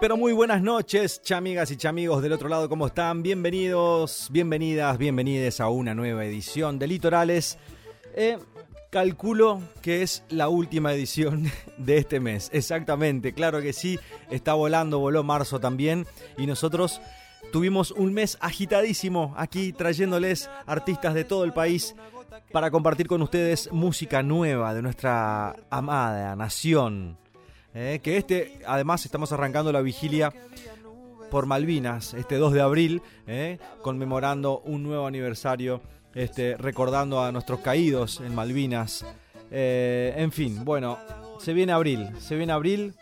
Pero muy buenas noches, chamigas y chamigos del otro lado, ¿cómo están? Bienvenidos, bienvenidas, bienvenides a una nueva edición de Litorales. Eh, calculo que es la última edición de este mes. Exactamente, claro que sí, está volando, voló marzo también y nosotros tuvimos un mes agitadísimo aquí trayéndoles artistas de todo el país para compartir con ustedes música nueva de nuestra amada nación. Eh, que este, además, estamos arrancando la vigilia por Malvinas, este 2 de abril, eh, conmemorando un nuevo aniversario, este, recordando a nuestros caídos en Malvinas. Eh, en fin, bueno, se viene abril, se viene abril,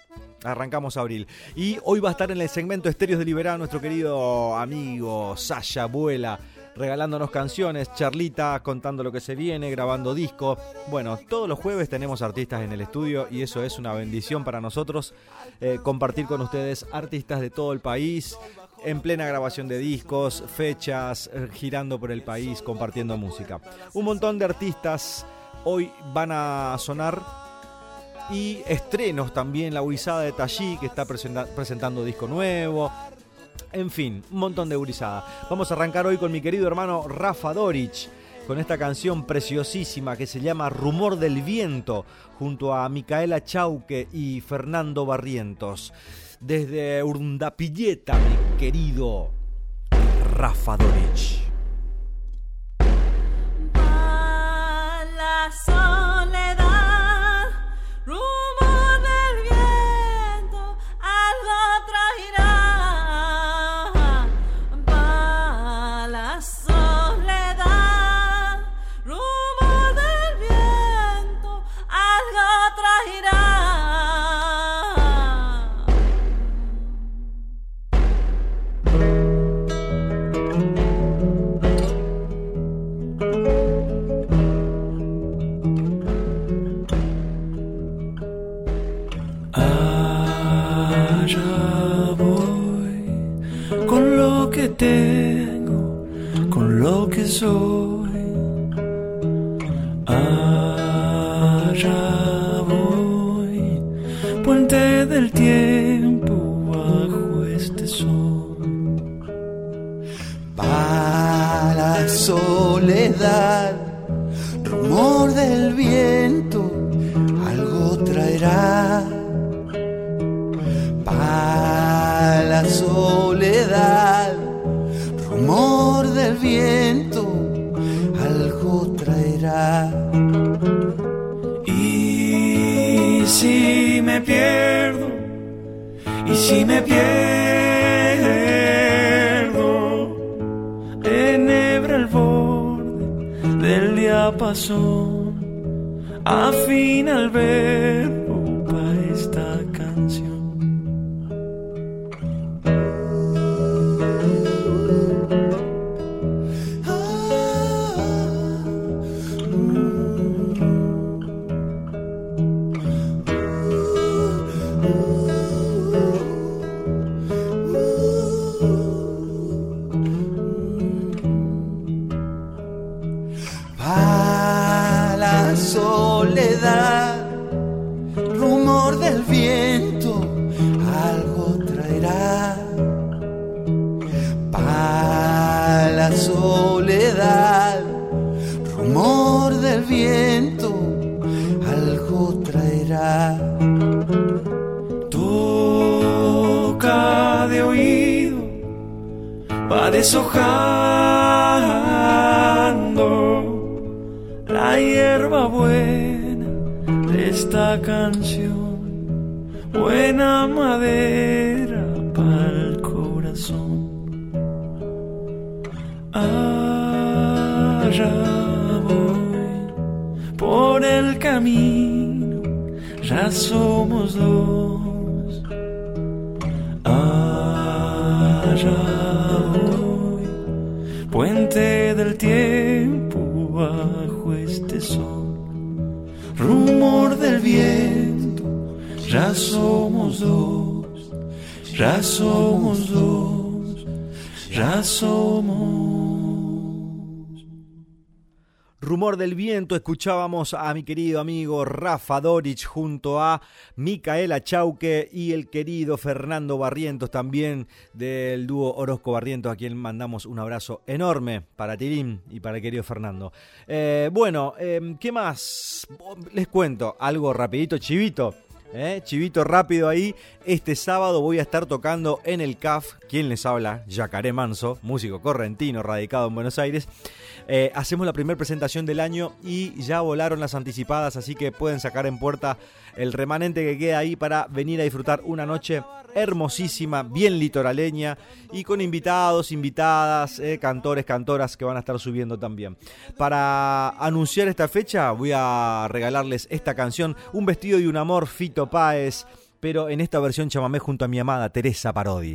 arrancamos abril. Y hoy va a estar en el segmento Estéreos de nuestro querido amigo Sasha Abuela regalándonos canciones, charlita, contando lo que se viene, grabando disco. Bueno, todos los jueves tenemos artistas en el estudio y eso es una bendición para nosotros, eh, compartir con ustedes artistas de todo el país, en plena grabación de discos, fechas, eh, girando por el país, compartiendo música. Un montón de artistas hoy van a sonar y estrenos también, la Huizada de Tallí, que está presentando disco nuevo, en fin, un montón de gurizada. Vamos a arrancar hoy con mi querido hermano Rafa Dorich, con esta canción preciosísima que se llama Rumor del Viento, junto a Micaela Chauque y Fernando Barrientos. Desde Urdapilleta, mi querido Rafa Dorich. la diapasón, afina el verbo Escuchábamos a mi querido amigo Rafa Dorich junto a Micaela Chauque y el querido Fernando Barrientos también del dúo Orozco Barrientos, a quien mandamos un abrazo enorme para Tirín y para el querido Fernando. Eh, bueno, eh, ¿qué más? Les cuento algo rapidito, chivito. ¿Eh? Chivito rápido ahí. Este sábado voy a estar tocando en el CAF. ¿Quién les habla? Yacaré Manso, músico correntino radicado en Buenos Aires. Eh, hacemos la primera presentación del año y ya volaron las anticipadas, así que pueden sacar en puerta el remanente que queda ahí para venir a disfrutar una noche hermosísima, bien litoraleña y con invitados, invitadas, eh, cantores, cantoras que van a estar subiendo también. Para anunciar esta fecha voy a regalarles esta canción, Un vestido y un amor, Fito Páez, pero en esta versión chamamé junto a mi amada Teresa Parodi.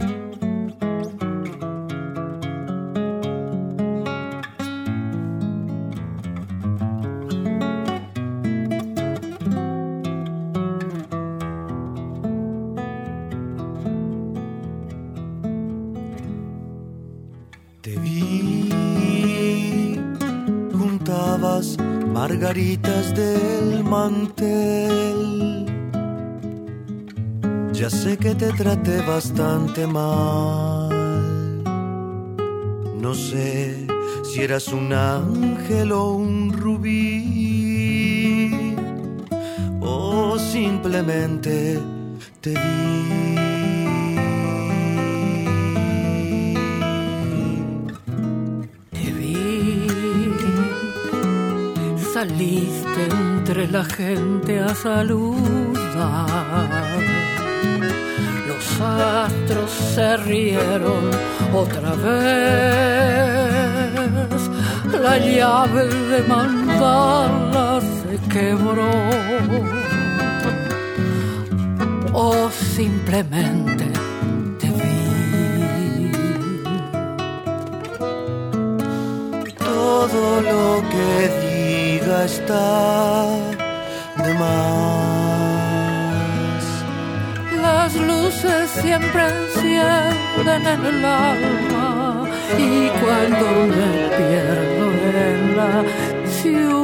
Margaritas del mantel. Ya sé que te traté bastante mal. No sé si eras un ángel o un rubí. O simplemente te vi. Te vi, saliste entre la gente a saludar. Astros se rieron otra vez. La llave de mandala se quebró. O simplemente te vi. Todo lo que diga está de más. Luces siempre encienden en el alma y cuando me pierdo en la ciudad,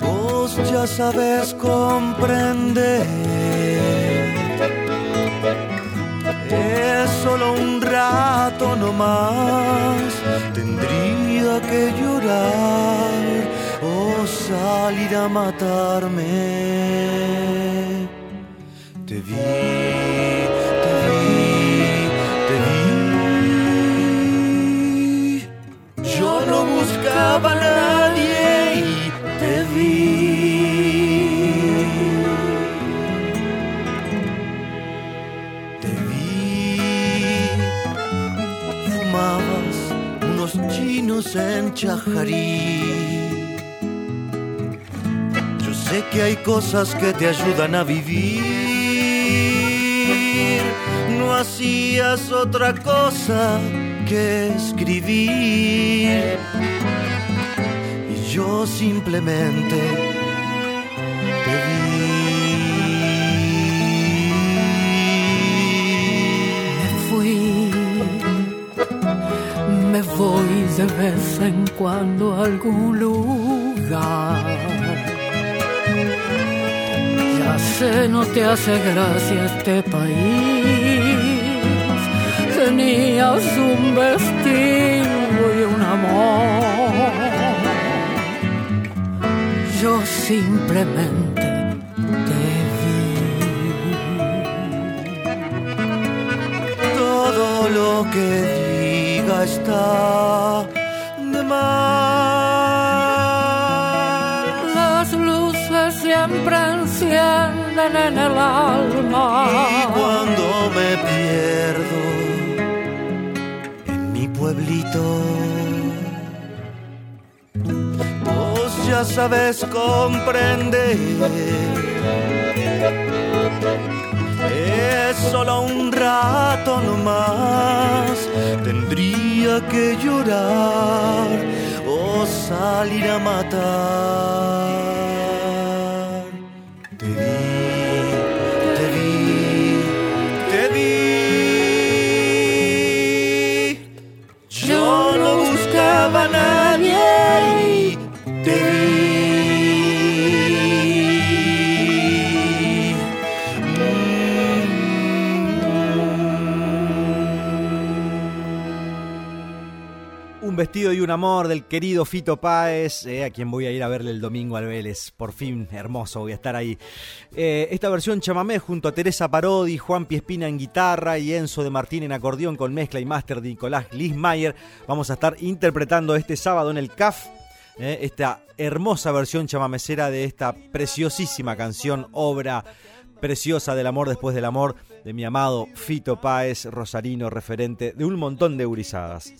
Vos ya sabes comprender. Es solo un rato nomás. Tendría que llorar salir a matarme. Te vi, te vi, te vi. Yo no buscaba a nadie y te vi. Te vi. Fumabas unos chinos en Chajarí. Sé que hay cosas que te ayudan a vivir. No hacías otra cosa que escribir. Y yo simplemente te vi. me fui. Me voy de vez en cuando a algún lugar. No te hace gracia este país. Tenías un vestido y un amor. Yo simplemente te vi. Todo lo que diga está en el alma. Y cuando me pierdo en mi pueblito, vos ya sabes comprender. Es solo un rato nomás, tendría que llorar o salir a matar. Y un amor del querido Fito Páez, eh, a quien voy a ir a verle el domingo al Vélez. Por fin, hermoso, voy a estar ahí. Eh, esta versión chamamé junto a Teresa Parodi, Juan Piespina en guitarra y Enzo de Martín en acordeón con mezcla y máster de Nicolás Lismayer. Vamos a estar interpretando este sábado en el CAF eh, esta hermosa versión chamamecera de esta preciosísima canción, obra preciosa del amor después del amor de mi amado Fito Páez, rosarino, referente de un montón de urizadas.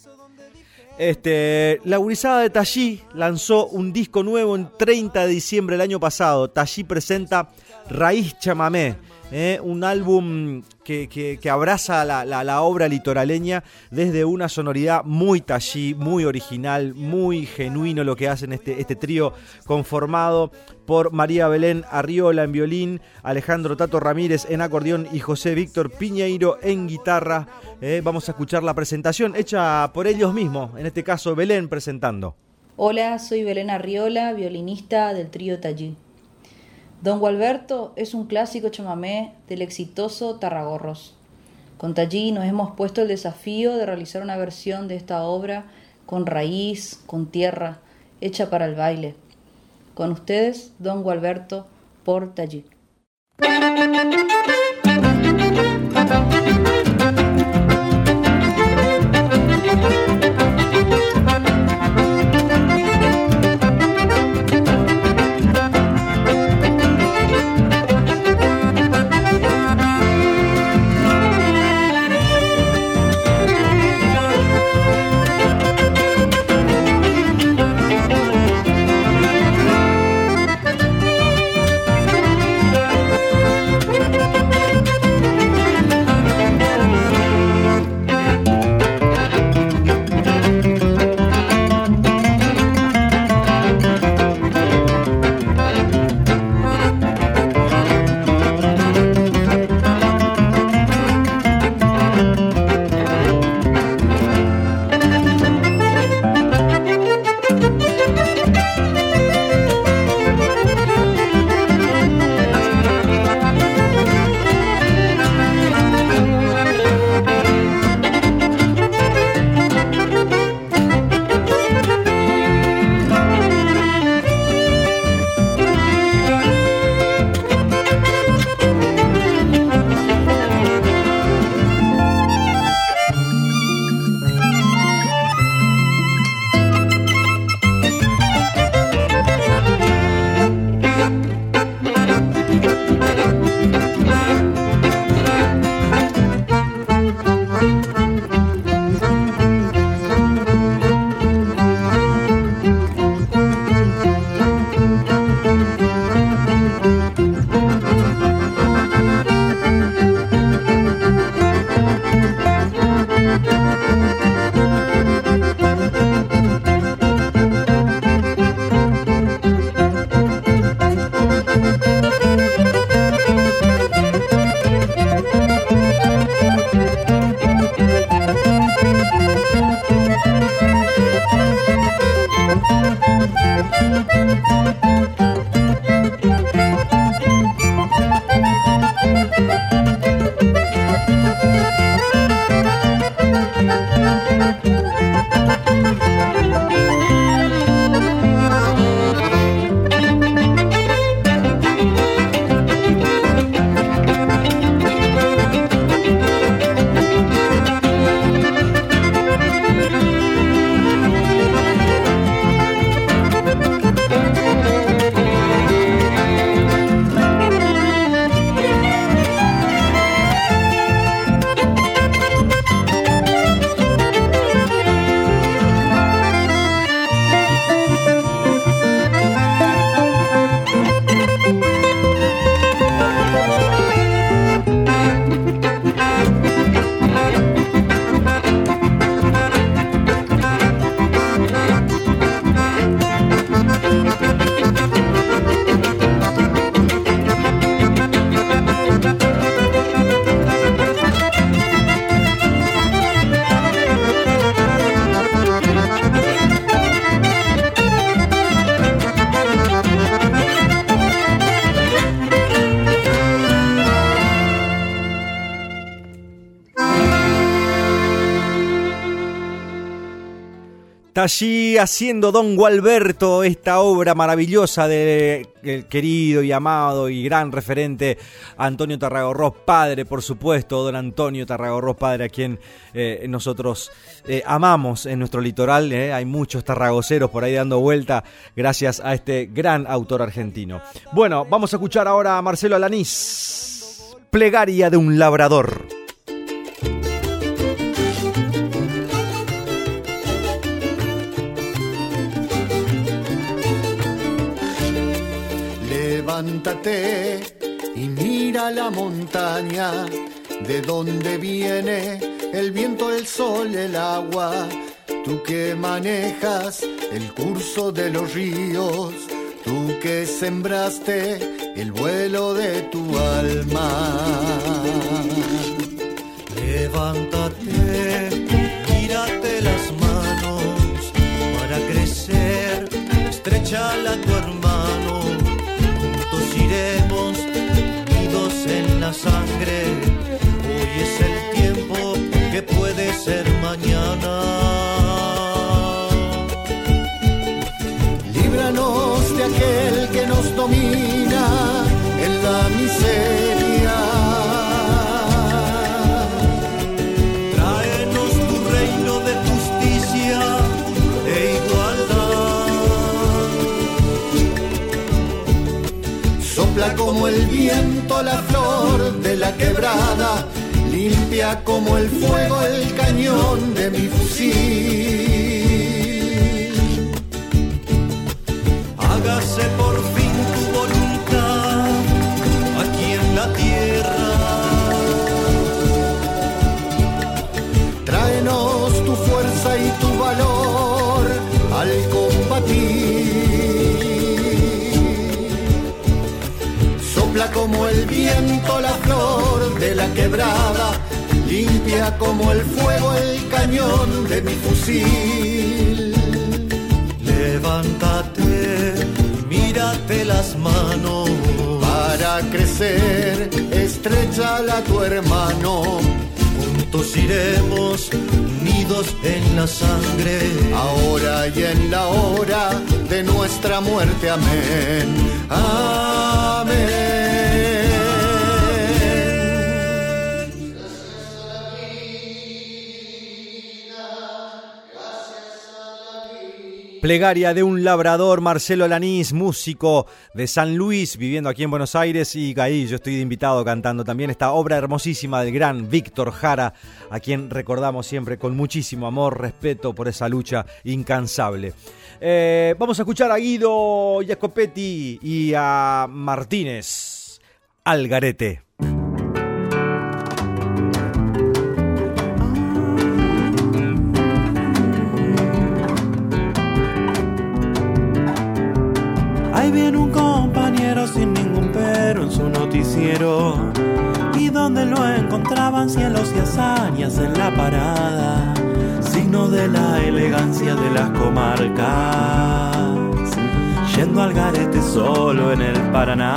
Este, la gurizada de Tallí lanzó un disco nuevo en 30 de diciembre del año pasado. Tallí presenta Raíz Chamamé, eh, un álbum que, que- abraza la, la- la obra litoraleña desde una sonoridad muy Tallí, muy original, muy genuino lo que hacen este, este trío conformado por María Belén Arriola en violín, Alejandro Tato Ramírez en acordeón y José Víctor Piñeiro en guitarra. Eh, vamos a escuchar la presentación hecha por ellos mismos, en este caso Belén presentando. Hola, soy Belén Arriola, violinista del trío Tallí. Don Gualberto es un clásico chamamé del exitoso Tarragorros. Con Tallí nos hemos puesto el desafío de realizar una versión de esta obra con raíz, con tierra, hecha para el baile. Con ustedes, Don Gualberto por Tallí. Allí haciendo Don Gualberto esta obra maravillosa del querido y amado y gran referente Antonio Tarragorros padre, por supuesto, don Antonio Tarragorros padre, a quien eh, nosotros eh, amamos en nuestro litoral. eh. Hay muchos tarragoceros por ahí dando vuelta gracias a este gran autor argentino. Bueno, vamos a escuchar ahora a Marcelo Alanís, Plegaria de un labrador. Levántate y mira la montaña, de donde viene el viento, el sol, el agua. Tú que manejas el curso de los ríos, tú que sembraste el vuelo de tu alma. Levántate, mírate las manos para crecer, estrechala a tu domina en la miseria. Tráenos tu reino de justicia e igualdad. Sopla como el viento la flor de la quebrada, limpia como el fuego el cañón de mi fusil. Como el viento la flor de la quebrada, limpia como el fuego el cañón de mi fusil. Levántate, mírate las manos. Para crecer, estrechala a tu hermano. Juntos iremos unidos en la sangre. Ahora y en la hora de nuestra muerte. Amén. Amén. Plegaria de un labrador, Marcelo Alanís, músico de San Luis, viviendo aquí en Buenos Aires. Y ahí yo estoy de invitado cantando también esta obra hermosísima del gran Víctor Jara, a quien recordamos siempre con muchísimo amor, respeto por esa lucha incansable. Eh, vamos a escuchar a Guido Jacopetti y a Martínez Algarete. Ahí viene un compañero sin ningún pero en su noticiero. Y donde lo encontraban cielos y hazañas en la parada. De la elegancia de las comarcas. Yendo al garete solo en el Paraná.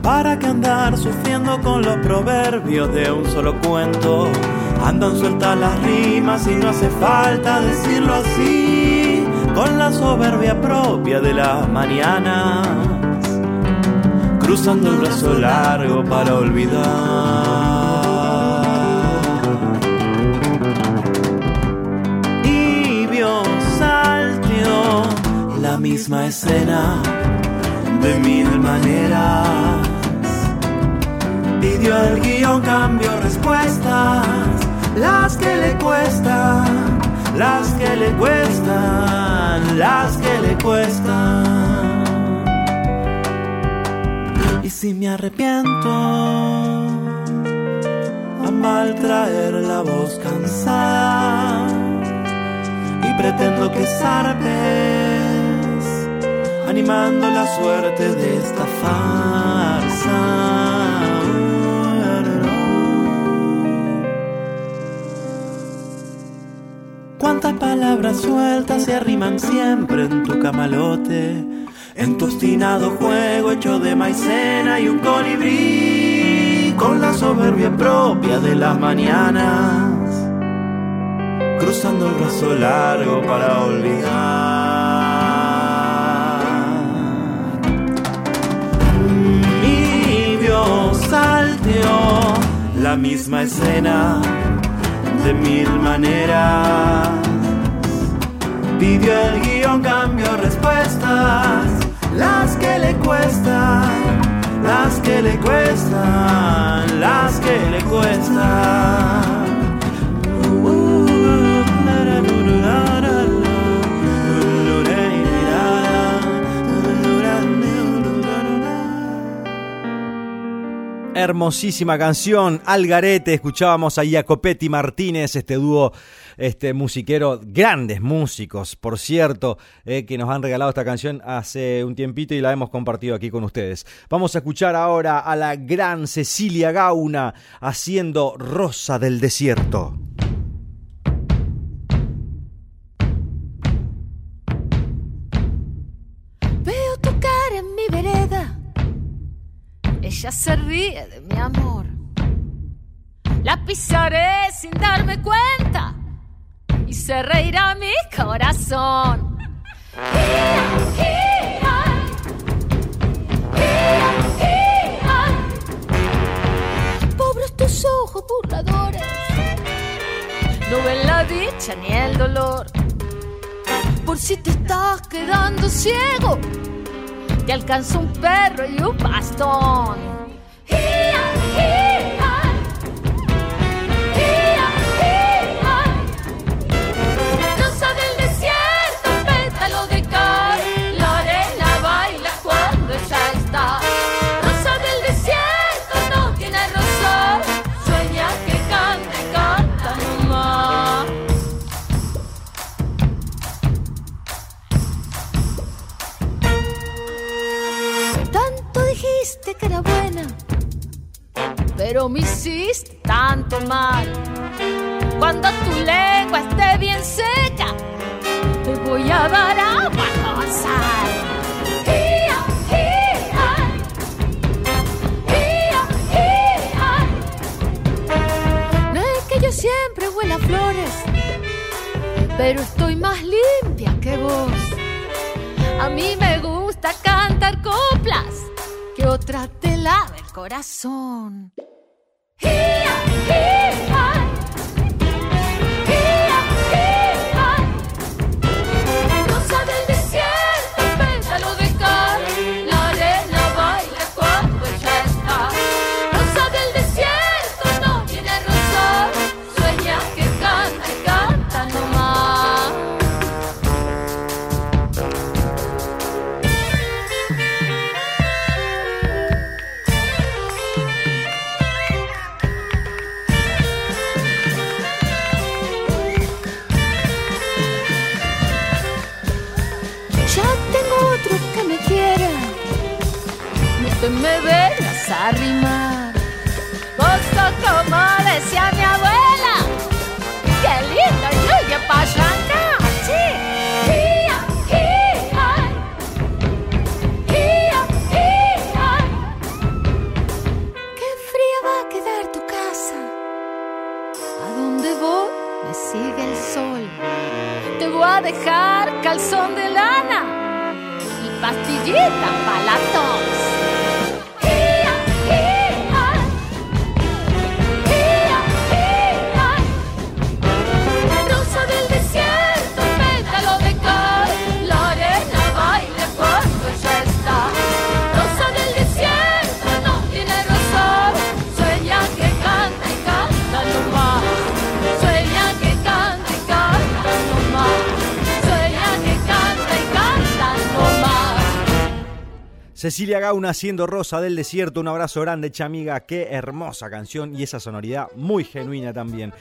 ¿Para qué andar sufriendo con los proverbios de un solo cuento? Andan sueltas las rimas y no hace falta decirlo así, con la soberbia propia de las mañanas, cruzando el brazo largo para olvidar. Misma escena de mil maneras. Pidió el guion, cambio respuestas, las que le cuestan, las que le cuestan, las que le cuestan. Y si me arrepiento, a mal traer la voz cansada, y pretendo que zarpes animando la suerte de esta farsa. Cuántas palabras sueltas se arriman siempre en tu camalote, en tu obstinado juego hecho de maicena y un colibrí. con la soberbia propia de las mañanas, cruzando el brazo largo para olvidar. Salteó la misma escena de mil maneras. Pidió el guion, cambió respuestas, las que le cuestan, las que le cuestan, las que le cuestan. Hermosísima canción, Algarete, escuchábamos a Jacopetti Martínez, este dúo este musiquero, grandes músicos, por cierto, eh, que nos han regalado esta canción hace un tiempito y la hemos compartido aquí con ustedes. Vamos a escuchar ahora a la gran Cecilia Gauna haciendo Rosa del Desierto. Ella se ríe de mi amor. La pisaré sin darme cuenta y se reirá mi corazón. Pobres tus ojos burladores, no ven la dicha ni el dolor. Por si te estás quedando ciego, te alcanza un perro y un bastón. Pero me hiciste tanto mal. Cuando tu lengua esté bien seca, te voy a dar agua con sal. No es que yo siempre huela flores, pero estoy más limpia que vos. A mí me gusta cantar coplas que otra te lave el corazón. Ia, calzón de lana y pastillitas para la tos. Cecilia Gauna haciendo Rosa del Desierto, un abrazo grande, chamiga, qué hermosa canción y esa sonoridad muy genuina también.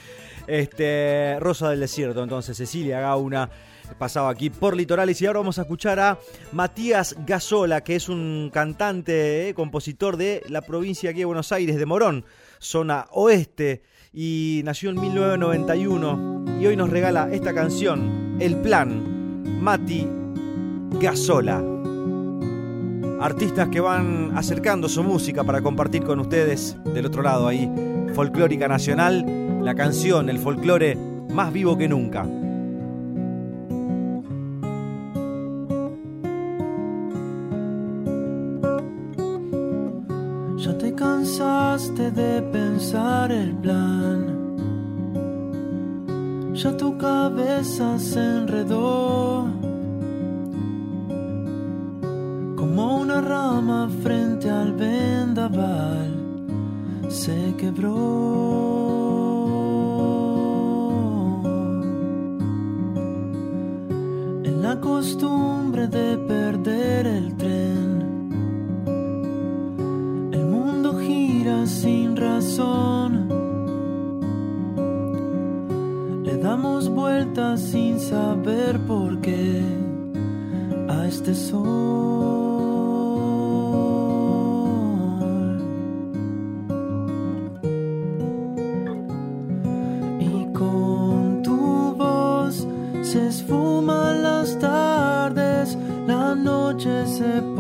Este, Rosa del Desierto, entonces Cecilia Gauna pasaba aquí por Litorales y ahora vamos a escuchar a Matías Gasola, que es un cantante, eh, compositor de la provincia aquí de Buenos Aires, de Morón, zona oeste, y nació en 1991 y hoy nos regala esta canción, El Plan, Mati Gasola. Artistas que van acercando su música para compartir con ustedes del otro lado ahí. Folclórica Nacional, la canción, el folclore más vivo que nunca. Ya te cansaste de pensar el plan. Ya tu cabeza se enredó. Como una rama frente al vendaval se quebró. En la costumbre de perder el tren. El mundo gira sin razón. Le damos vueltas sin saber por qué a este sol. La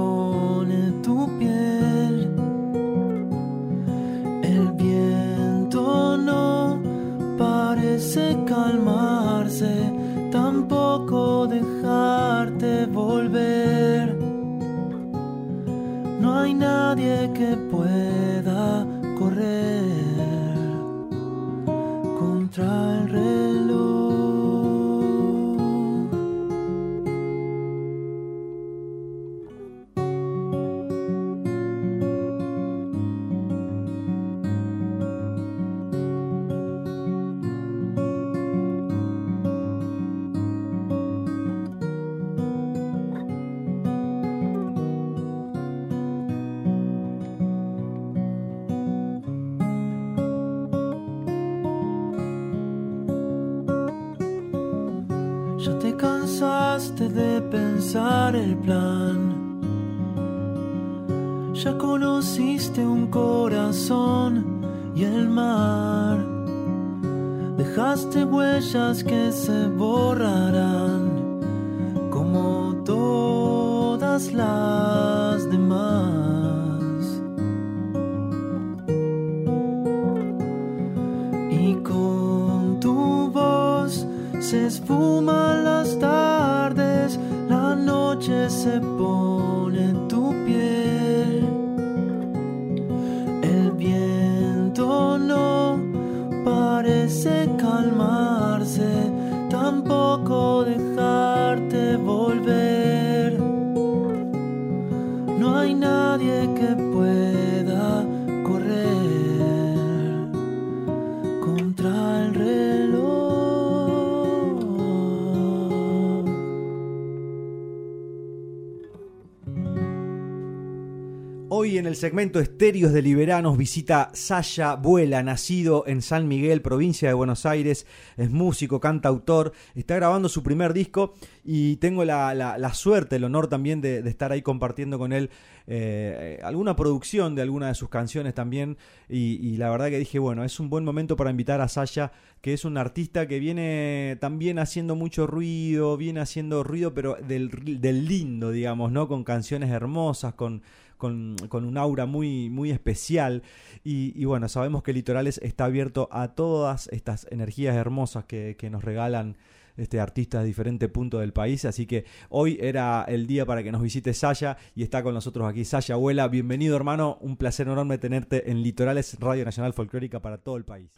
en el segmento Estéreos de Liberanos visita Sasha Vuela, nacido en San Miguel, provincia de Buenos Aires. Es músico, cantautor, está grabando su primer disco y tengo la, suerte, el honor también de, estar ahí compartiendo con él eh, alguna producción de alguna de sus canciones también. Y, la verdad que dije, bueno, es un buen momento para invitar a Sasha, que es un artista que viene también haciendo mucho ruido, viene haciendo ruido, pero del lindo, digamos, ¿no? Con canciones hermosas, con con, con un aura muy, muy especial. Y, bueno, sabemos que Litorales está abierto a todas estas energías hermosas que, que nos regalan este, artistas de diferentes puntos del país. Así que hoy era el día para que nos visite Saya y está con nosotros aquí Saya Abuela. Bienvenido hermano, un placer enorme tenerte en Litorales Radio Nacional Folclórica para todo el país.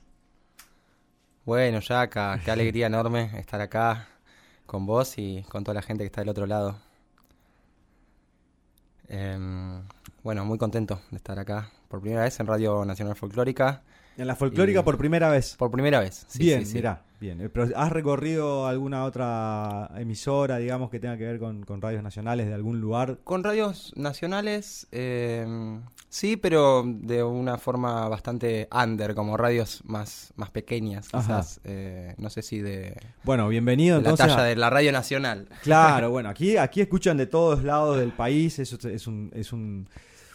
Bueno, Yaka, qué alegría enorme estar acá con vos y con toda la gente que está del otro lado. Em, bueno, muy contento de estar acá por primera vez en Radio Nacional Folclórica. En la folclórica Y- por primera vez. Por primera vez. sí, bien, sí, sí. mirá, bien. Eh, Pero ¿has recorrido alguna otra emisora, digamos, que tenga que ver con, con radios nacionales de algún lugar? Con radios nacionales, em, sí, pero de una forma bastante under, como radios más, más pequeñas, quizás. eh, no sé si de, Bueno, bienvenido de la entonces. talla a- de la radio nacional. Claro, bueno, aquí, aquí escuchan de todos lados del país, eso es- es un, es un,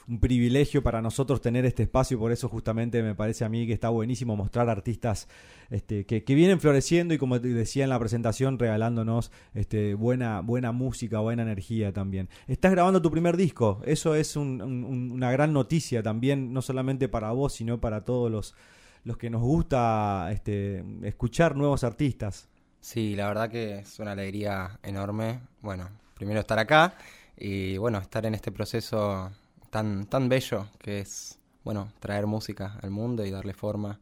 un privilegio para nosotros tener este espacio, por eso justamente me parece a mí que está buenísimo mostrar artistas este, que, vienen floreciendo y como te decía en la presentación, regalándonos este, buena, buena música, buena energía también. Estás grabando tu primer disco, eso es un- un- una gran noticia también, no solamente para vos, sino para todos los, los que nos gusta este, escuchar nuevos artistas. Sí, la verdad que es una alegría enorme. Bueno, primero estar acá y bueno, estar en este proceso tan, tan bello que es, bueno, traer música al mundo y darle forma.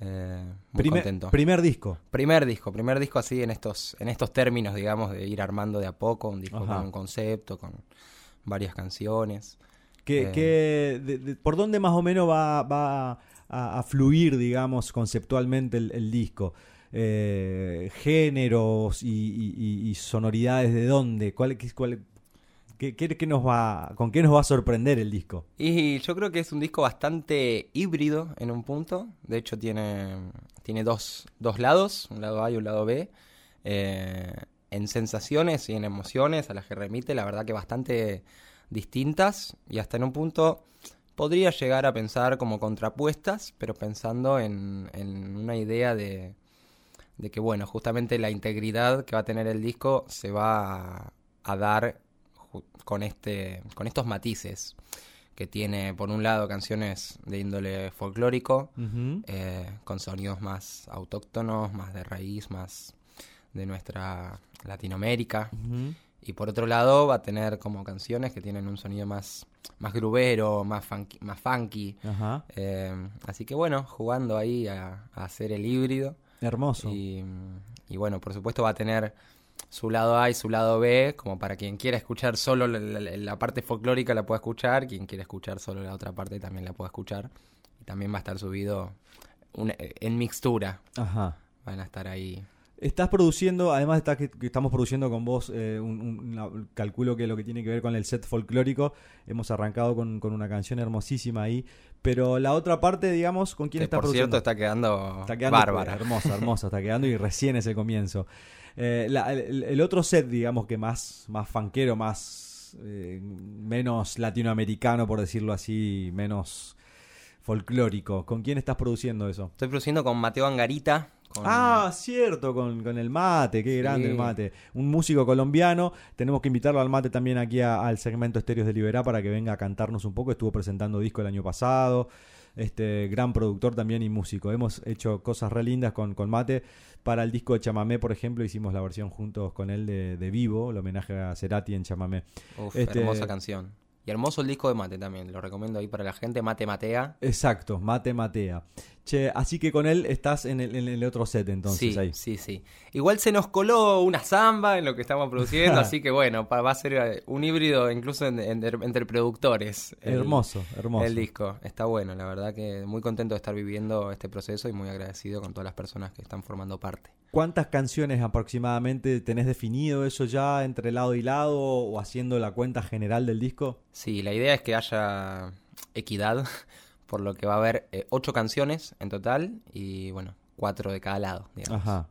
Eh, muy Primer, contento. primer disco. Primer disco, primer disco así en estos, en estos términos, digamos, de ir armando de a poco, un disco Ajá. con un concepto, con varias canciones. ¿Qué, Eh. qué- de- de- ¿Por dónde más o menos va, va a, a fluir, digamos, conceptualmente el, el disco? Eh, ¿Géneros y, y- sonoridades de dónde? ¿Cuál, qué, cuál- qué- qué- nos va, ¿Con qué nos va a sorprender el disco? Y yo creo que es un disco bastante híbrido en un punto. De hecho, tiene, tiene dos, dos lados, un lado A y un lado B. Eh, en sensaciones y en emociones a las que remite, la verdad que bastante distintas. Y hasta en un punto podría llegar a pensar como contrapuestas, pero pensando en, en una idea de, de que, bueno, justamente la integridad que va a tener el disco se va a, a dar con, este, con estos matices que tiene, por un lado, canciones de índole folclórico, eh, con sonidos más autóctonos, más de raíz, más de nuestra Latinoamérica. Y por otro lado va a tener como canciones que tienen un sonido más, más grubero, más funky. Más funky. Ajá. Eh, así que bueno, jugando ahí a, a hacer el híbrido. Hermoso. Y, y bueno, por supuesto va a tener su lado A y su lado B, como para quien quiera escuchar solo la, la- la parte folclórica la pueda escuchar, quien quiera escuchar solo la otra parte también la pueda escuchar. Y también va a estar subido una- en mixtura, Ajá. van a estar ahí. Estás produciendo, además que, estamos produciendo con vos, eh, un, un- calculo que lo que tiene que ver con el set folclórico, hemos arrancado con, con una canción hermosísima ahí, pero la otra parte, digamos, ¿con quién Que estás por produciendo? cierto está quedando, Está quedando bárbara. hermosa, hermosa, está quedando y recién es el comienzo. Eh, la- el, el otro set, digamos que más, más fanquero, más eh, menos latinoamericano, por decirlo así, menos folclórico. ¿Con quién estás produciendo eso? Estoy produciendo con Mateo Angarita. Con- Ah, cierto, con, con el mate, qué grande Sí. el mate. Un músico colombiano, tenemos que invitarlo al mate también aquí a- al segmento Estéreos de Liberá para que venga a cantarnos un poco. Estuvo presentando disco el año pasado, este gran productor también y músico. Hemos hecho cosas re lindas con, con mate. Para el disco de Chamamé, por ejemplo, hicimos la versión juntos con él de, de Vivo, el homenaje a Cerati en Chamamé. Uf, este- hermosa canción. Y hermoso el disco de Mate también, lo recomiendo ahí para la gente, Mate Matea. Exacto, Mate Matea. Che, así que con él estás en el, en el otro set entonces sí, ahí. sí, sí. Igual se nos coló una samba en lo que estamos produciendo, así que bueno, va a ser eh, un híbrido incluso en- en- entre productores. el- hermoso, hermoso. El disco, está bueno, la verdad que muy contento de estar viviendo este proceso y muy agradecido con todas las personas que están formando parte. ¿Cuántas canciones aproximadamente tenés definido eso ya entre lado y lado o haciendo la cuenta general del disco? Sí, la idea es que haya equidad, por lo que va a haber eh, ocho canciones en total y bueno, cuatro de cada lado, digamos. Ajá.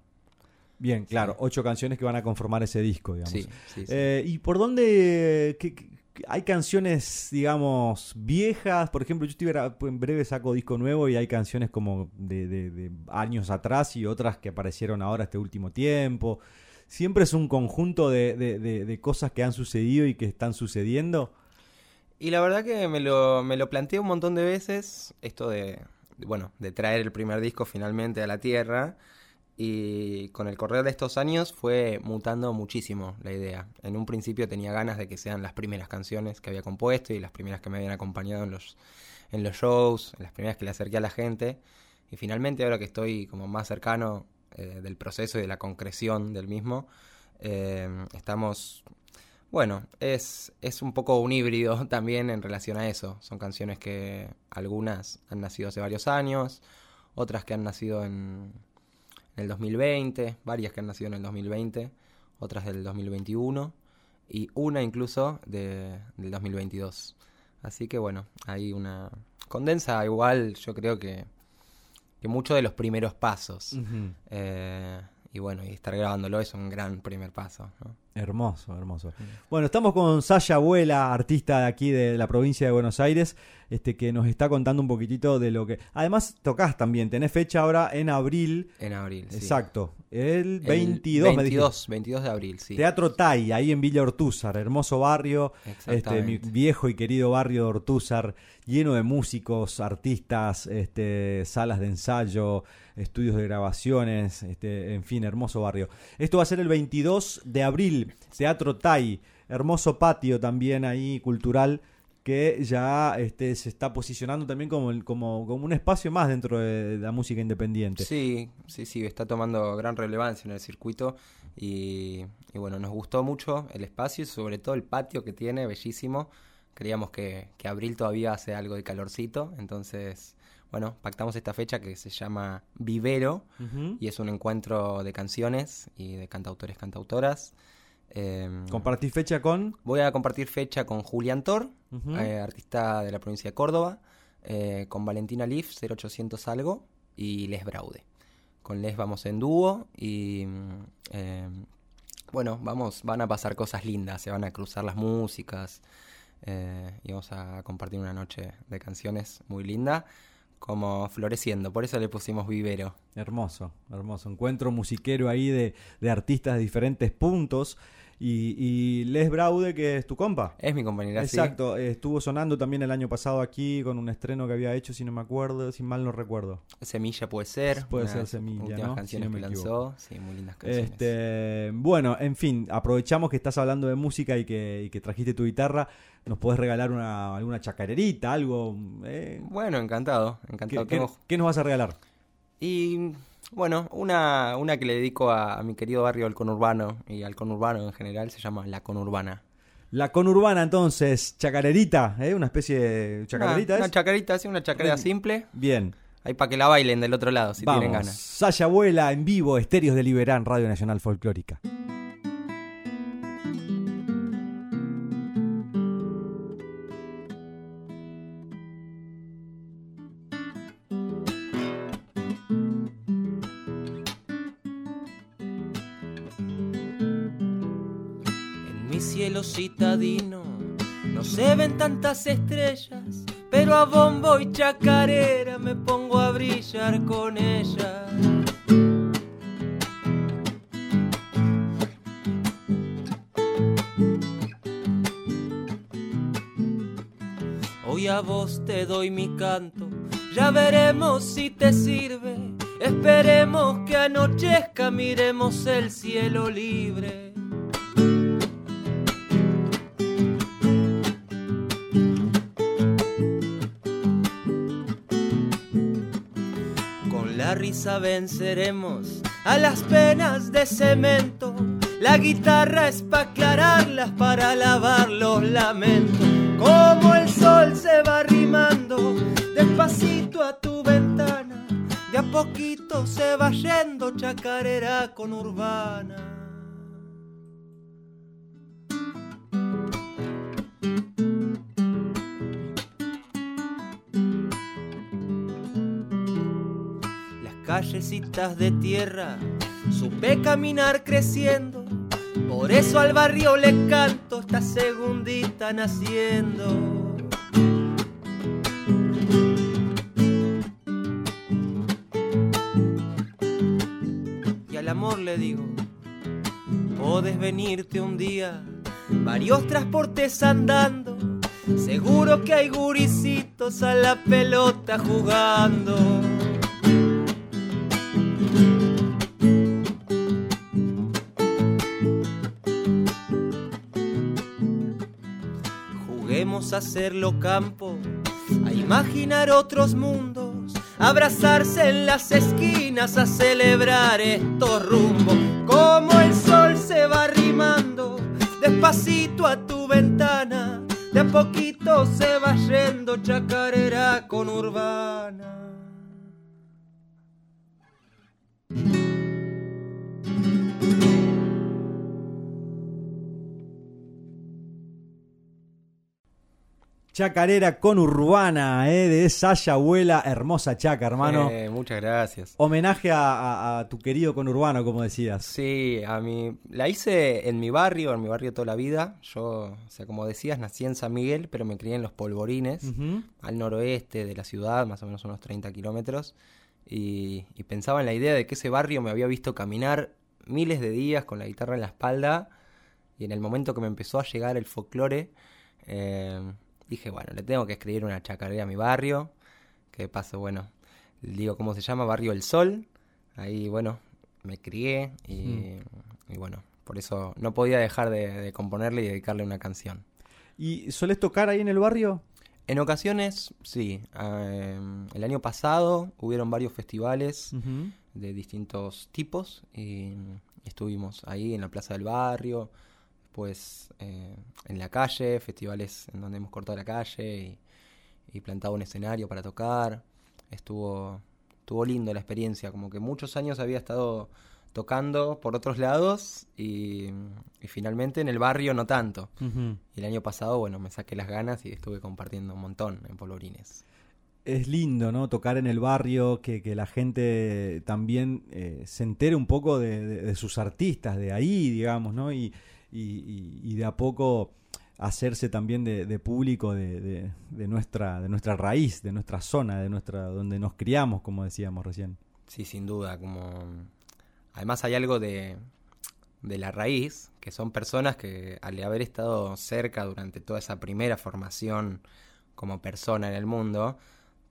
Bien, claro, ocho canciones que van a conformar ese disco, digamos. Sí, sí, sí. Eh, ¿Y por dónde qué- qué- qué- hay canciones, digamos, viejas? Por ejemplo, yo gra- en breve saco disco nuevo y hay canciones como de, de- de años atrás y otras que aparecieron ahora este último tiempo. Siempre es un conjunto de, de- cosas que han sucedido y que están sucediendo. Y la verdad que me lo, me lo planteé un montón de veces, esto de, bueno, de traer el primer disco finalmente a la Tierra. Y con el correr de estos años fue mutando muchísimo la idea. En un principio tenía ganas de que sean las primeras canciones que había compuesto y las primeras que me habían acompañado en los, en los shows, las primeras que le acerqué a la gente. Y finalmente ahora que estoy como más cercano eh, del proceso y de la concreción del mismo, eh, estamos bueno, es, es un poco un híbrido también en relación a eso. Son canciones que algunas han nacido hace varios años, otras que han nacido en, en el 2020, varias que han nacido en el 2020, otras del 2021 y una incluso de, del 2022. Así que bueno, hay una condensa igual, yo creo que, que mucho de los primeros pasos. Eh, y bueno, y estar grabándolo es un gran primer paso. ¿no? Hermoso, hermoso. Bueno, estamos con Sasha Abuela, artista de aquí de la provincia de Buenos Aires, este que nos está contando un poquitito de lo que. Además, tocas también, tenés fecha ahora en abril. En abril, sí. Exacto. El El 22, me dijiste. 22, 22 de abril, sí. Teatro Tai, ahí en Villa Ortúzar, hermoso barrio, este, mi viejo y querido barrio de Ortúzar, lleno de músicos, artistas, este, salas de ensayo, estudios de grabaciones, este, en fin, hermoso barrio. Esto va a ser el 22 de abril, Teatro Tai, hermoso patio también ahí cultural que ya este, se está posicionando también como, como, como un espacio más dentro de la música independiente. Sí, sí, sí, está tomando gran relevancia en el circuito y, y bueno, nos gustó mucho el espacio y sobre todo el patio que tiene, bellísimo. Creíamos que, que abril todavía hace algo de calorcito, entonces, bueno, pactamos esta fecha que se llama Vivero y es un encuentro de canciones y de cantautores, cantautoras. Eh, Compartí fecha con... voy a compartir fecha con Julián Tor, eh, artista de la provincia de Córdoba, eh, con Valentina Leaf, 0800 algo, y Les Braude. Con Les vamos en dúo y mm, eh, bueno, vamos, van a pasar cosas lindas, se van a cruzar las músicas eh, y vamos a compartir una noche de canciones muy linda, como floreciendo, por eso le pusimos vivero. Hermoso, hermoso. Encuentro musiquero ahí de, de artistas de diferentes puntos. Y, y Les Braude, que es tu compa. Es mi compañera. Exacto, estuvo sonando también el año pasado aquí con un estreno que había hecho, si no me acuerdo, si mal no recuerdo. Semilla puede ser. Puede ser Semilla, Últimas ¿no? canciones Si no que me lanzó, sí, muy lindas canciones. Este, bueno, en fin, aprovechamos que estás hablando de música y que, y que trajiste tu guitarra. ¿Nos podés regalar una, alguna chacarerita, algo? eh? Bueno, encantado, ¿Qué, encantado. qué- qué nos vas a regalar? Y bueno, una, una que le dedico a, a mi querido barrio al conurbano y al conurbano en general se llama La Conurbana. La conurbana, entonces, chacarerita, ¿eh? Una especie de chacarerita, una, una chacarita, sí, una chacarera Bien. simple. Bien. Ahí para que la bailen del otro lado, si Vamos. tienen ganas. Saya Abuela en vivo, Estéreos de Liberán, Radio Nacional Folclórica. Cielo citadino no se ven tantas estrellas, pero a bombo y chacarera me pongo a brillar con ellas. Hoy a vos te doy mi canto, ya veremos si te sirve. Esperemos que anochezca, miremos el cielo libre. Risa venceremos a las penas de cemento. La guitarra es para aclararlas, para lavar los lamentos. Como el sol se va arrimando despacito a tu ventana, de a poquito se va yendo chacarera con urbana. Callecitas de tierra supe caminar creciendo. Por eso al barrio le canto esta segundita naciendo. Y al amor le digo, podés venirte un día, varios transportes andando. Seguro que hay guricitos a la pelota jugando. Juguemos a hacerlo campo, a imaginar otros mundos, abrazarse en las esquinas, a celebrar estos rumbos. Como el sol se va arrimando despacito a tu ventana, de a poquito se va yendo chacarera con urbana. Chacarera con Urbana, eh, de Sasha Abuela, hermosa chaca, hermano. Eh, muchas gracias. Homenaje a, a- a tu querido conurbano, como decías. Sí, a mí la hice en mi barrio, en mi barrio toda la vida. Yo, o sea, como decías, nací en San Miguel, pero me crié en Los Polvorines, al noroeste de la ciudad, más o menos unos 30 kilómetros. Y, y pensaba en la idea de que ese barrio me había visto caminar miles de días con la guitarra en la espalda. Y en el momento que me empezó a llegar el folclore, eh, dije, bueno, le tengo que escribir una chacarera a mi barrio. Que paso, bueno, digo, ¿cómo se llama? Barrio El Sol. Ahí, bueno, me crié y, y bueno, por eso no podía dejar de, de componerle y dedicarle una canción. ¿Y solés tocar ahí en el barrio? En ocasiones, sí. eh, el año pasado hubieron varios festivales de distintos tipos y estuvimos ahí en la plaza del barrio, eh, en la calle, festivales en donde hemos cortado la calle y, y plantado un escenario para tocar. Estuvo, estuvo lindo la experiencia, como que muchos años había estado tocando por otros lados y, y finalmente en el barrio no tanto. Y el año pasado, bueno, me saqué las ganas y estuve compartiendo un montón en Polvorines. Es lindo, ¿no? Tocar en el barrio, que, que la gente también eh, se entere un poco de, de- de sus artistas, de ahí, digamos, ¿no? Y, y- y- de a poco hacerse también de, público de, de- de nuestra, de nuestra raíz, de nuestra zona, de nuestra, donde nos criamos, como decíamos recién. Sí, sin duda, como... Además hay algo de, de la raíz, que son personas que al haber estado cerca durante toda esa primera formación como persona en el mundo,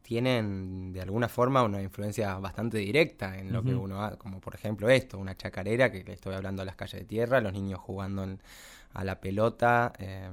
tienen de alguna forma una influencia bastante directa en lo que uno ha, como por ejemplo esto, una chacarera que le estoy hablando a las calles de tierra, los niños jugando en- a la pelota, eh,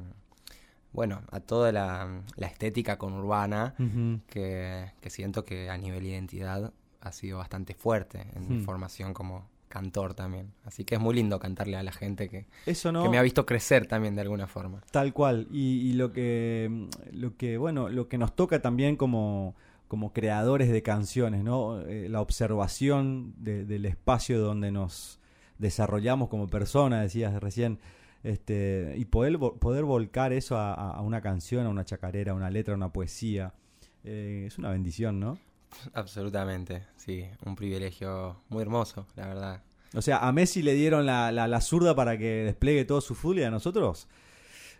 bueno, a toda la, la estética conurbana Ujú. que, que siento que a nivel identidad ha sido bastante fuerte en mi formación como cantor también. Así que es muy lindo cantarle a la gente que, Eso no. que me ha visto crecer también de alguna forma. Tal cual. Y, y lo que lo que bueno, lo que nos toca también como, como creadores de canciones, ¿no? Eh, la observación de- del espacio donde nos desarrollamos como personas, decías recién, este, y poder poder volcar eso a una canción, a una chacarera, a una letra, a una poesía. Eh, es una bendición, ¿no? Absolutamente, sí, un privilegio muy hermoso, la verdad. O sea, a Messi le dieron la, la, la zurda para que despliegue todo su fútbol y a nosotros,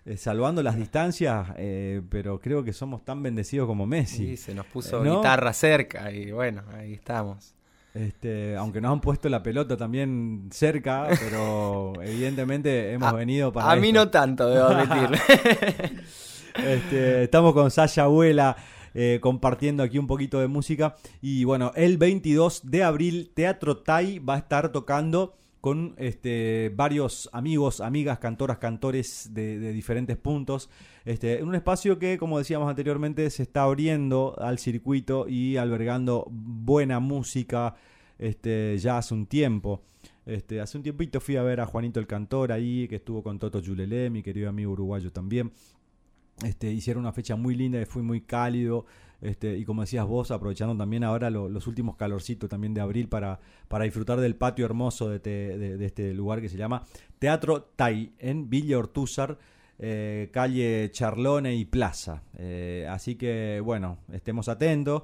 eh, salvando las distancias, eh, pero creo que somos tan bendecidos como Messi. Sí, se nos puso ¿No? guitarra cerca y bueno, ahí estamos. Este, aunque nos han puesto la pelota también cerca, pero evidentemente hemos A- venido para A mí no tanto, debo admitir. Este, estamos con Sasha Abuela eh, compartiendo aquí un poquito de música. Y bueno, el 22 de abril, Teatro Tai va a estar tocando con este, varios amigos, amigas, cantoras, cantores de, diferentes puntos. Este, en un espacio que, como decíamos anteriormente, se está abriendo al circuito y albergando buena música este, ya hace un tiempo. Este, hace un tiempito fui a ver a Juanito el Cantor ahí, que estuvo con Toto Yulelé, mi querido amigo uruguayo también. Este, hicieron una fecha muy linda, fue muy cálido. Este, y como decías vos, aprovechando también ahora lo- los últimos calorcitos también de abril para, para disfrutar del patio hermoso de, te- de- de este lugar que se llama Teatro Tai en Villa Ortúzar, eh, calle Charlone y Plaza. Eh, así que bueno, estemos atentos.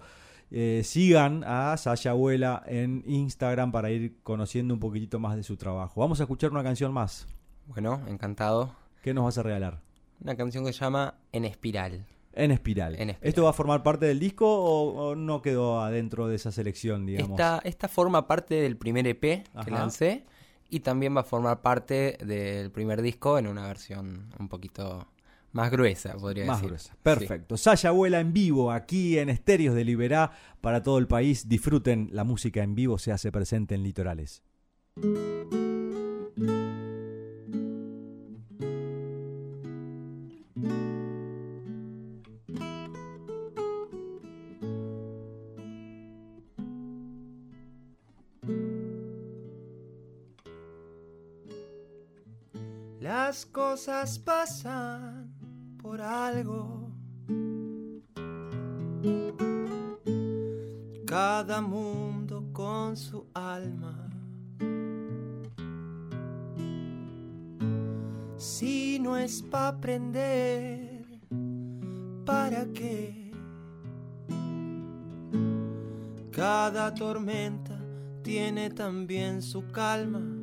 Eh, sigan a Sasha Abuela en Instagram para ir conociendo un poquitito más de su trabajo. Vamos a escuchar una canción más. bueno, encantado. ¿Qué nos vas a regalar? Una canción que se llama En Espiral. En espiral. En espiral. ¿Esto va a formar parte del disco o, o no quedó adentro de esa selección, digamos? Esta, esta forma parte del primer EP que lancé y también va a formar parte del primer disco en una versión un poquito más gruesa, podría Más decir. gruesa. Sí. Perfecto. Sasha Abuela en vivo, aquí en Estéreos de Liberá, para todo el país. Disfruten la música en vivo, se hace presente en Litorales. Las cosas pasan por algo. Cada mundo con su alma. Si no es pa' aprender, para qué. Cada tormenta tiene también su calma.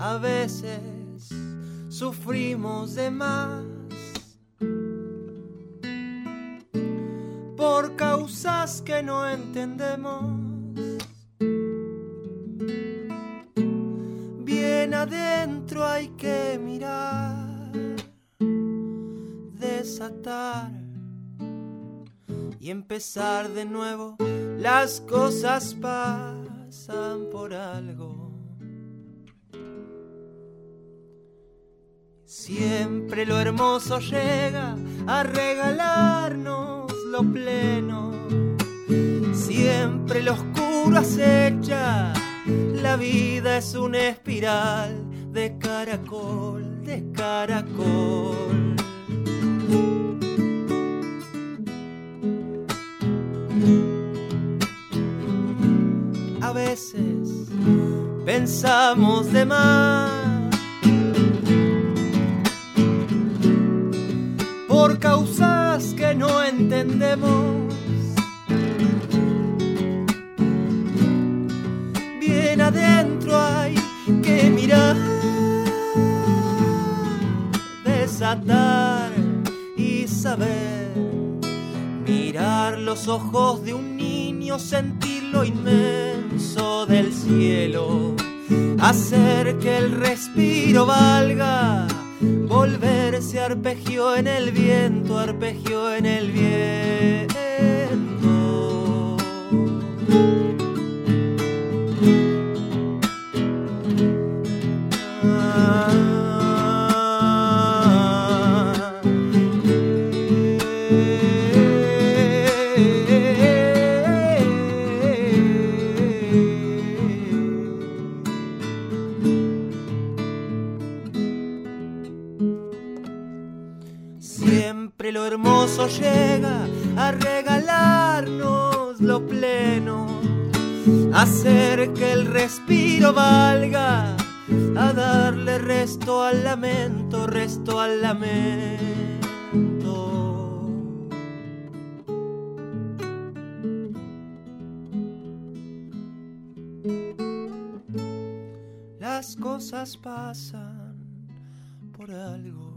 A veces sufrimos de más por causas que no entendemos. Bien adentro hay que mirar, desatar y empezar de nuevo. Las cosas pasan por algo. Siempre lo hermoso llega a regalarnos lo pleno. Siempre lo oscuro acecha. La vida es una espiral de caracol, de caracol. A veces pensamos de más por causas que no entendemos. Bien adentro hay que mirar, desatar y saber. Mirar los ojos de un niño, sentir lo inmenso del cielo, hacer que el respiro valga volverse arpegio en el viento, arpegio en el viento. Llega a regalarnos lo pleno, hacer que el respiro valga, a darle resto al lamento, resto al lamento. Las cosas pasan por algo.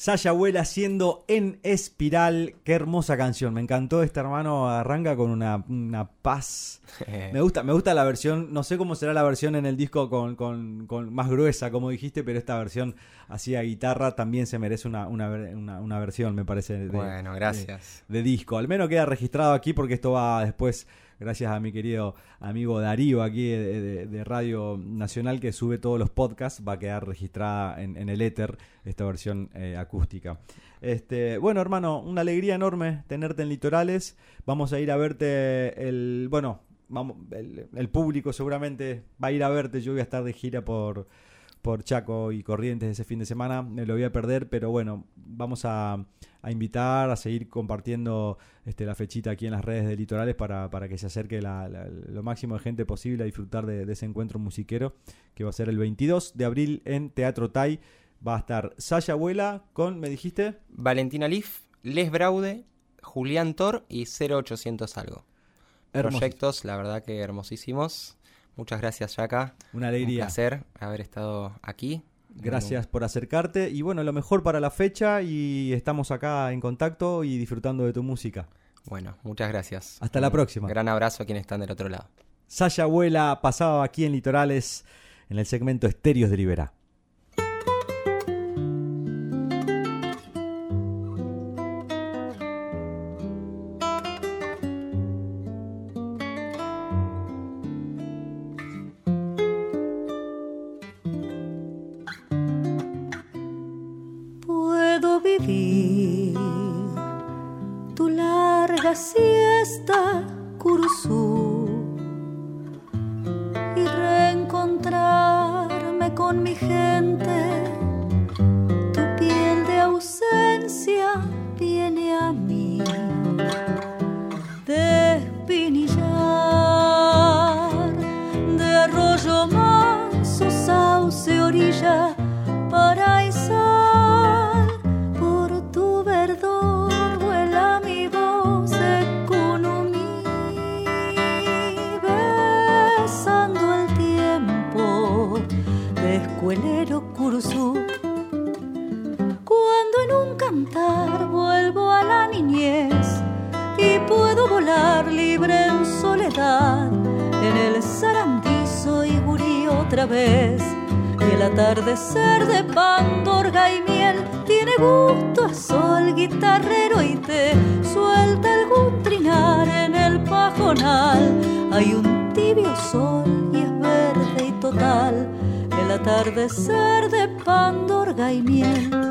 Sasha Abuela haciendo en espiral. Qué hermosa canción. Me encantó este hermano. Arranca con una, una paz. Me gusta, me gusta la versión. No sé cómo será la versión en el disco con, con- con más gruesa, como dijiste, pero esta versión así a guitarra también se merece una, una- una versión, me parece. de- Bueno, gracias. de disco. Al menos queda registrado aquí porque esto va después, gracias a mi querido amigo Darío aquí de, Radio Nacional que sube todos los podcasts, va a quedar registrada en, el éter esta versión eh, acústica. Este, bueno, hermano, una alegría enorme tenerte en Litorales. Vamos a ir a verte el, bueno, vamos, el público seguramente va a ir a verte. Yo voy a estar de gira por por Chaco y Corrientes ese fin de semana. Me lo voy a perder, pero bueno, vamos a, a invitar a seguir compartiendo este, la fechita aquí en las redes de Litorales para, para que se acerque la- la- lo máximo de gente posible a disfrutar de, de ese encuentro musiquero que va a ser el 22 de abril en Teatro Tai. Va a estar Sasha Abuela con, me dijiste, Valentina Leaf, Les Braude, Julián Tor y 0800 algo. Proyectos, la verdad que hermosísimos. Muchas gracias, Yaka. una Un alegría. placer haber estado aquí. Gracias por acercarte y bueno, lo mejor para la fecha y estamos acá en contacto y disfrutando de tu música. Bueno, muchas gracias. Hasta la Un próxima. Gran abrazo a quienes están del otro lado. Sasha Abuela pasaba aquí en Litorales en el segmento Estéreos de Libera. Atardecer de pandorga y miel tiene gusto a sol guitarrero y te suelta algún trinar en el pajonal. Hay un tibio sol y es verde y total el atardecer de pandorga y miel.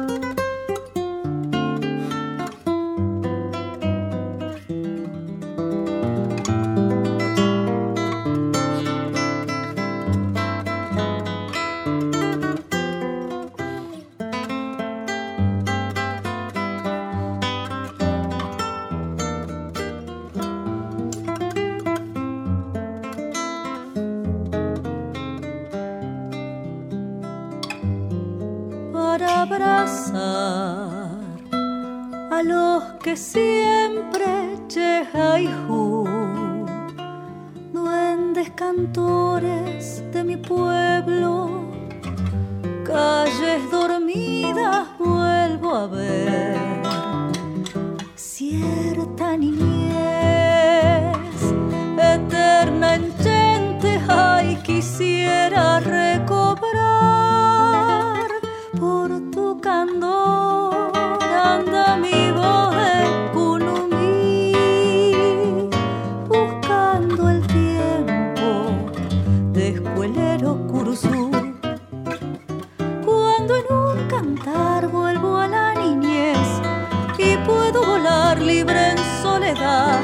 Quisiera recobrar por tu candor. Anda mi voz de Kunumi buscando el tiempo de escuelero curuzú cuando en un cantar vuelvo a la niñez y puedo volar libre en soledad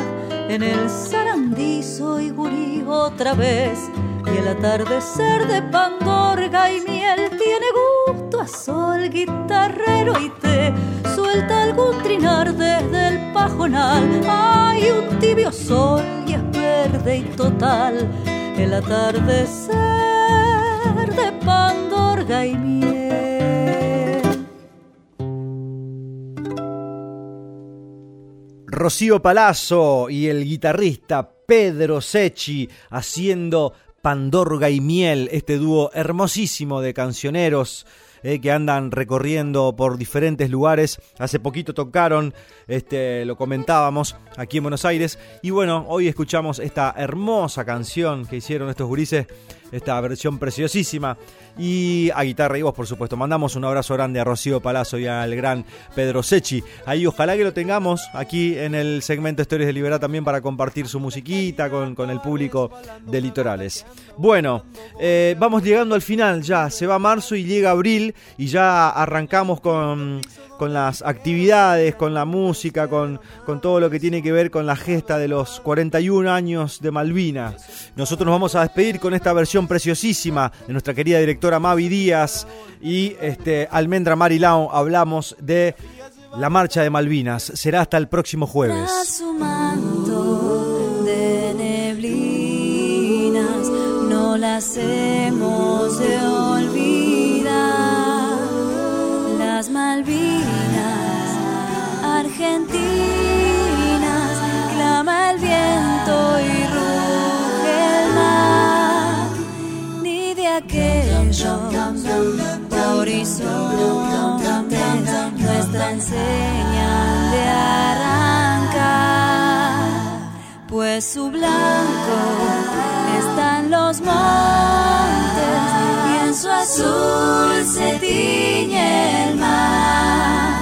en el zarandizo y gurí otra vez el atardecer de pandorga y miel. Tiene gusto a sol guitarrero y te suelta algún trinar desde el pajonal. Hay un tibio sol y es verde y total. El atardecer de pandorga y miel. Rocío Palazzo y el guitarrista Pedro Secchi haciendo Pandorga y Miel, este dúo hermosísimo de cancioneros eh, que andan recorriendo por diferentes lugares. Hace poquito tocaron, este, lo comentábamos aquí en Buenos Aires. Y bueno, hoy escuchamos esta hermosa canción que hicieron estos gurises, esta versión preciosísima. Y a guitarra y voz, por supuesto. Mandamos un abrazo grande a Rocío Palazzo y al gran Pedro Secchi. Ahí ojalá que lo tengamos aquí en el segmento Historias de Libertad también para compartir su musiquita con, con el público de Litorales. Bueno, eh, vamos llegando al final ya. Se va marzo y llega abril y ya arrancamos con, con las actividades, con la música, con, con todo lo que tiene que ver con la gesta de los 41 años de Malvina. Nosotros nos vamos a despedir con esta versión preciosísima de nuestra querida directora Mavi Díaz y este, Almendra Marilao. Hablamos de la marcha de Malvinas. Será hasta el próximo jueves. De neblinas no las hemos de olvidar. Las Malvinas argentinas horizontes nuestra enseñan de arrancar, pues su blanco están los montes y en su azul se tiñe el mar.